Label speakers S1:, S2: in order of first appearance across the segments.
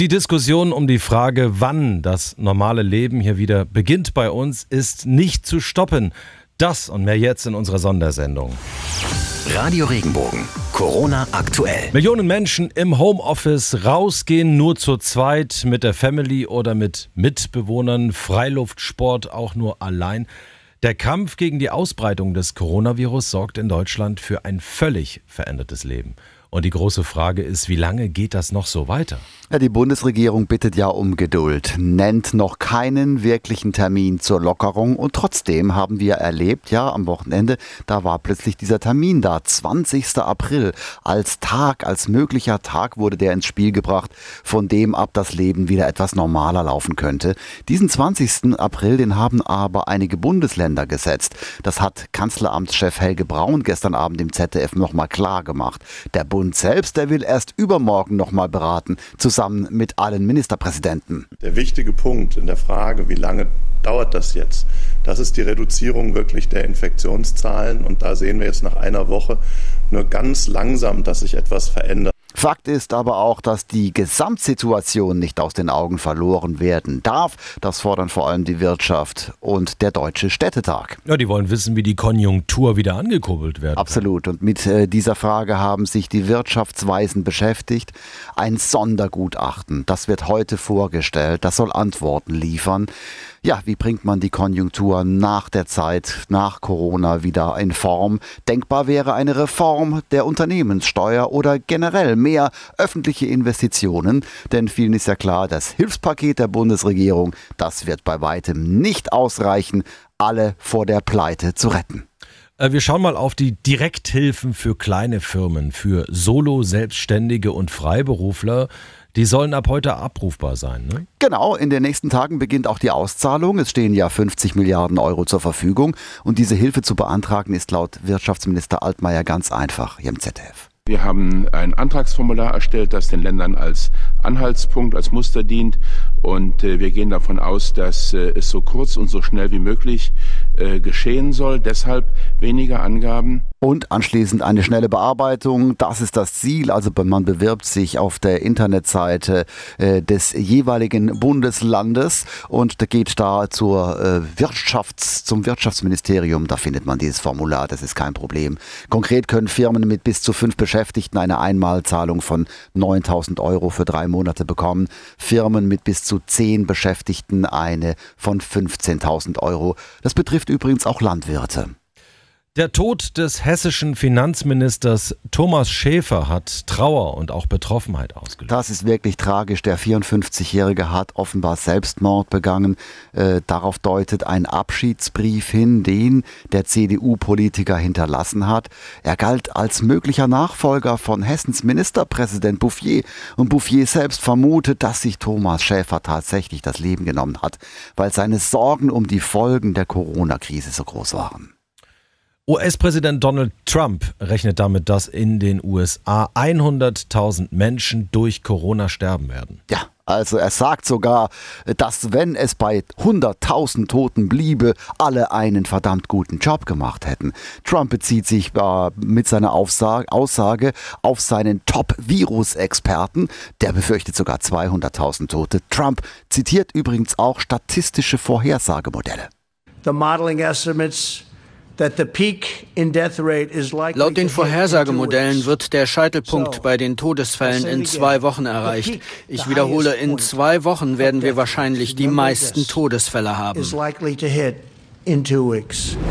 S1: Die Diskussion um die Frage, wann das normale Leben hier wieder beginnt bei uns, ist nicht zu stoppen. Das und mehr jetzt in unserer Sondersendung.
S2: Radio Regenbogen. Corona aktuell.
S1: Millionen Menschen im Homeoffice rausgehen nur zu zweit mit der Family oder mit Mitbewohnern, Freiluftsport auch nur allein. Der Kampf gegen die Ausbreitung des Coronavirus sorgt in Deutschland für ein völlig verändertes Leben. Und die große Frage ist, wie lange geht das noch so weiter?
S3: Ja, die Bundesregierung bittet ja um Geduld, nennt noch keinen wirklichen Termin zur Lockerung und trotzdem haben wir erlebt, ja, am Wochenende, da war plötzlich dieser Termin da, 20. April, als Tag, als möglicher Tag wurde der ins Spiel gebracht, von dem ab das Leben wieder etwas normaler laufen könnte. Diesen 20. April, den haben aber einige Bundesländer gesetzt. Das hat Kanzleramtschef Helge Braun gestern Abend im ZDF nochmal klar gemacht. Der Bund Bund selbst, der will erst übermorgen nochmal beraten, zusammen mit allen Ministerpräsidenten.
S4: Der wichtige Punkt in der Frage, wie lange dauert das jetzt, das ist die Reduzierung wirklich der Infektionszahlen. Und da sehen wir jetzt nach einer Woche nur ganz langsam, dass sich etwas verändert.
S3: Fakt ist aber auch, dass die Gesamtsituation nicht aus den Augen verloren werden darf. Das fordern vor allem die Wirtschaft und der Deutsche Städtetag.
S1: Ja, die wollen wissen, wie die Konjunktur wieder angekurbelt wird.
S3: Absolut. Und mit äh, dieser Frage haben sich die Wirtschaftsweisen beschäftigt. Ein Sondergutachten, das wird heute vorgestellt. Das soll Antworten liefern. Ja, wie bringt man die Konjunktur nach der Zeit, nach Corona wieder in Form? Denkbar wäre eine Reform der Unternehmenssteuer oder generell mehr öffentliche Investitionen. Denn vielen ist ja klar, das Hilfspaket der Bundesregierung, das wird bei weitem nicht ausreichen, alle vor der Pleite zu retten.
S1: Äh, wir schauen mal auf die Direkthilfen für kleine Firmen, für Solo, Selbstständige und Freiberufler. Die sollen ab heute abrufbar sein, ne?
S3: Genau, in den nächsten Tagen beginnt auch die Auszahlung. Es stehen ja 50 Milliarden Euro zur Verfügung und diese Hilfe zu beantragen ist laut Wirtschaftsminister Altmaier ganz einfach hier im ZDF.
S5: Wir haben ein Antragsformular erstellt, das den Ländern als Anhaltspunkt, als Muster dient. Und äh, wir gehen davon aus, dass äh, es so kurz und so schnell wie möglich äh, geschehen soll. Deshalb weniger Angaben.
S3: Und anschließend eine schnelle Bearbeitung. Das ist das Ziel. Also man bewirbt sich auf der Internetseite äh, des jeweiligen Bundeslandes und geht da zur äh, Wirtschafts-, zum Wirtschaftsministerium. Da findet man dieses Formular. Das ist kein Problem. Konkret können Firmen mit bis zu fünf Beschäftigten eine Einmalzahlung von 9000 Euro für drei Monate bekommen. Firmen mit bis zu zehn Beschäftigten eine von 15.000 Euro. Das betrifft übrigens auch Landwirte.
S1: Der Tod des hessischen Finanzministers Thomas Schäfer hat Trauer und auch Betroffenheit ausgelöst.
S3: Das ist wirklich tragisch. Der 54-Jährige hat offenbar Selbstmord begangen. Äh, darauf deutet ein Abschiedsbrief hin, den der CDU-Politiker hinterlassen hat. Er galt als möglicher Nachfolger von Hessens Ministerpräsident Bouffier. Und Bouffier selbst vermutet, dass sich Thomas Schäfer tatsächlich das Leben genommen hat, weil seine Sorgen um die Folgen der Corona-Krise so groß waren.
S1: US-Präsident Donald Trump rechnet damit, dass in den USA 100.000 Menschen durch Corona sterben werden.
S3: Ja, also er sagt sogar, dass wenn es bei 100.000 Toten bliebe, alle einen verdammt guten Job gemacht hätten. Trump bezieht sich äh, mit seiner Aussage, Aussage auf seinen Top-Virus-Experten. Der befürchtet sogar 200.000 Tote. Trump zitiert übrigens auch statistische Vorhersagemodelle.
S6: The modeling estimates
S7: Laut den Vorhersagemodellen wird der Scheitelpunkt bei den Todesfällen in zwei Wochen erreicht. Ich wiederhole, in zwei Wochen werden wir wahrscheinlich die meisten Todesfälle haben.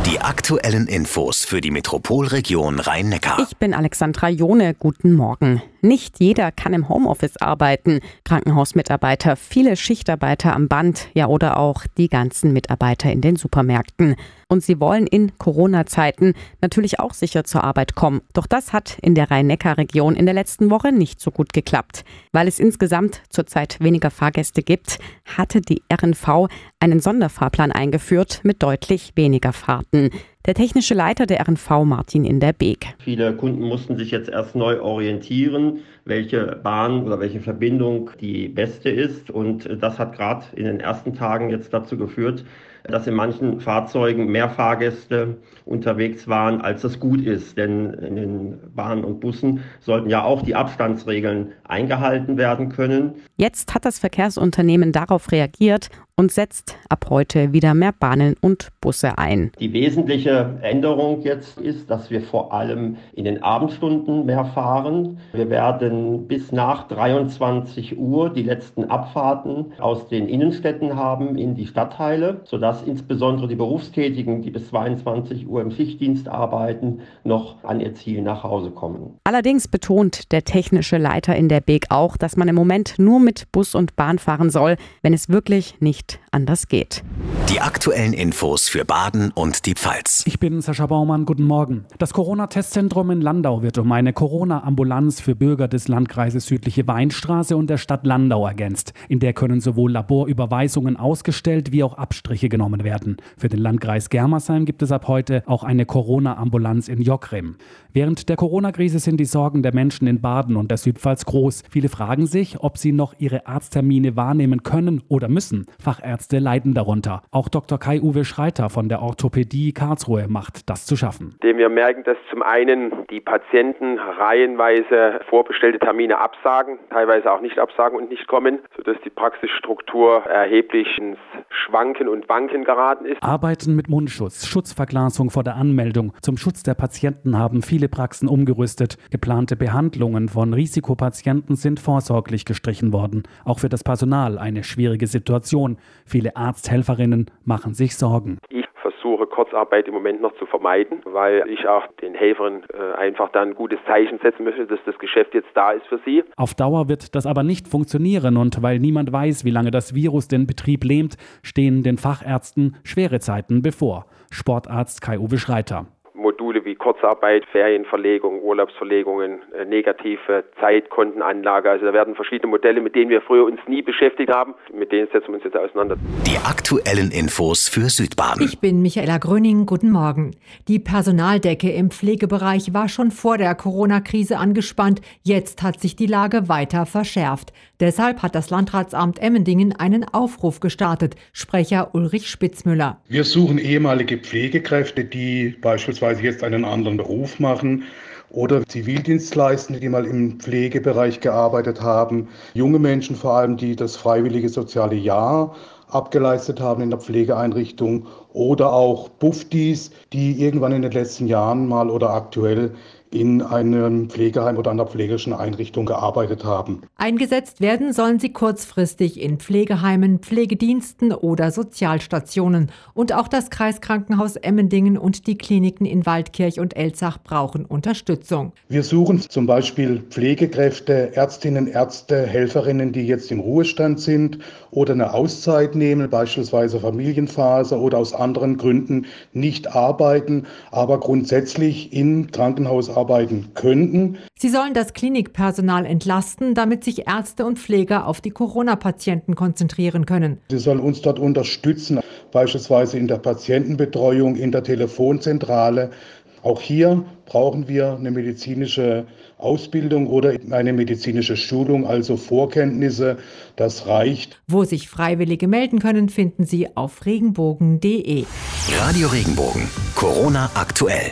S2: Die aktuellen Infos für die Metropolregion Rhein-Neckar.
S8: Ich bin Alexandra Jone. Guten Morgen. Nicht jeder kann im Homeoffice arbeiten. Krankenhausmitarbeiter, viele Schichtarbeiter am Band, ja oder auch die ganzen Mitarbeiter in den Supermärkten. Und sie wollen in Corona-Zeiten natürlich auch sicher zur Arbeit kommen. Doch das hat in der Rhein-Neckar-Region in der letzten Woche nicht so gut geklappt. Weil es insgesamt zurzeit weniger Fahrgäste gibt, hatte die RNV einen Sonderfahrplan eingeführt mit deutlich weniger Fahrten. Der technische Leiter der RNV, Martin in der Beek.
S9: Viele Kunden mussten sich jetzt erst neu orientieren, welche Bahn oder welche Verbindung die beste ist. Und das hat gerade in den ersten Tagen jetzt dazu geführt, dass in manchen Fahrzeugen mehr Fahrgäste unterwegs waren, als das gut ist. Denn in den Bahnen und Bussen sollten ja auch die Abstandsregeln eingehalten werden können.
S8: Jetzt hat das Verkehrsunternehmen darauf reagiert und setzt ab heute wieder mehr Bahnen und Busse ein.
S9: Die wesentliche Änderung jetzt ist, dass wir vor allem in den Abendstunden mehr fahren. Wir werden bis nach 23 Uhr die letzten Abfahrten aus den Innenstädten haben in die Stadtteile, sodass insbesondere die Berufstätigen, die bis 22 Uhr im Schichtdienst arbeiten, noch an ihr Ziel nach Hause kommen.
S8: Allerdings betont der technische Leiter in der BEG auch, dass man im Moment nur mit Bus und Bahn fahren soll, wenn es wirklich nicht nicht anders geht.
S2: Die aktuellen Infos für Baden und die Pfalz.
S10: Ich bin Sascha Baumann, guten Morgen. Das Corona-Testzentrum in Landau wird um eine Corona-Ambulanz für Bürger des Landkreises Südliche Weinstraße und der Stadt Landau ergänzt. In der können sowohl Laborüberweisungen ausgestellt wie auch Abstriche genommen werden. Für den Landkreis Germersheim gibt es ab heute auch eine Corona-Ambulanz in Jockrim. Während der Corona-Krise sind die Sorgen der Menschen in Baden und der Südpfalz groß. Viele fragen sich, ob sie noch ihre Arzttermine wahrnehmen können oder müssen. Fachärzte leiden darunter. Auch Dr. Kai-Uwe Schreiter von der Orthopädie Karlsruhe macht das zu schaffen.
S11: Dem wir merken, dass zum einen die Patienten reihenweise vorbestellte Termine absagen, teilweise auch nicht absagen und nicht kommen, sodass die Praxisstruktur erheblich ins Schwanken und Wanken geraten ist.
S10: Arbeiten mit Mundschutz, Schutzverglasung vor der Anmeldung. Zum Schutz der Patienten haben viele Praxen umgerüstet. Geplante Behandlungen von Risikopatienten sind vorsorglich gestrichen worden. Auch für das Personal eine schwierige Situation. Viele Arzthelferinnen machen sich Sorgen.
S11: Ich versuche Kurzarbeit im Moment noch zu vermeiden, weil ich auch den Helfern äh, einfach dann ein gutes Zeichen setzen möchte, dass das Geschäft jetzt da ist für sie.
S10: Auf Dauer wird das aber nicht funktionieren und weil niemand weiß, wie lange das Virus den Betrieb lähmt, stehen den Fachärzten schwere Zeiten bevor. Sportarzt Kai-Uwe Schreiter.
S11: Wie Kurzarbeit, Ferienverlegung, Urlaubsverlegungen, äh, negative Zeitkontenanlage. Also da werden verschiedene Modelle, mit denen wir früher uns nie beschäftigt haben, mit denen setzen wir uns jetzt auseinander.
S2: Die aktuellen Infos für Südbaden.
S12: Ich bin Michaela Gröning. Guten Morgen. Die Personaldecke im Pflegebereich war schon vor der Corona-Krise angespannt. Jetzt hat sich die Lage weiter verschärft. Deshalb hat das Landratsamt Emmendingen einen Aufruf gestartet. Sprecher Ulrich Spitzmüller.
S13: Wir suchen ehemalige Pflegekräfte, die beispielsweise jetzt einen anderen Beruf machen oder Zivildienstleistende, die mal im Pflegebereich gearbeitet haben, junge Menschen vor allem, die das freiwillige soziale Jahr abgeleistet haben in der Pflegeeinrichtung oder auch Buffdies, die irgendwann in den letzten Jahren mal oder aktuell in einem Pflegeheim oder einer pflegerischen Einrichtung gearbeitet haben.
S12: Eingesetzt werden sollen sie kurzfristig in Pflegeheimen, Pflegediensten oder Sozialstationen. Und auch das Kreiskrankenhaus Emmendingen und die Kliniken in Waldkirch und Elzach brauchen Unterstützung.
S13: Wir suchen zum Beispiel Pflegekräfte, Ärztinnen, Ärzte, Helferinnen, die jetzt im Ruhestand sind oder eine Auszeit nehmen, beispielsweise Familienphase oder aus anderen Gründen nicht arbeiten, aber grundsätzlich im Krankenhaus arbeiten könnten.
S12: Sie sollen das Klinikpersonal entlasten, damit sich Ärzte und Pfleger auf die Corona-Patienten konzentrieren können.
S13: Sie sollen uns dort unterstützen, beispielsweise in der Patientenbetreuung, in der Telefonzentrale. Auch hier brauchen wir eine medizinische Ausbildung oder eine medizinische Schulung, also Vorkenntnisse. Das reicht.
S12: Wo sich Freiwillige melden können, finden Sie auf regenbogen.de.
S2: Radio Regenbogen. Corona aktuell.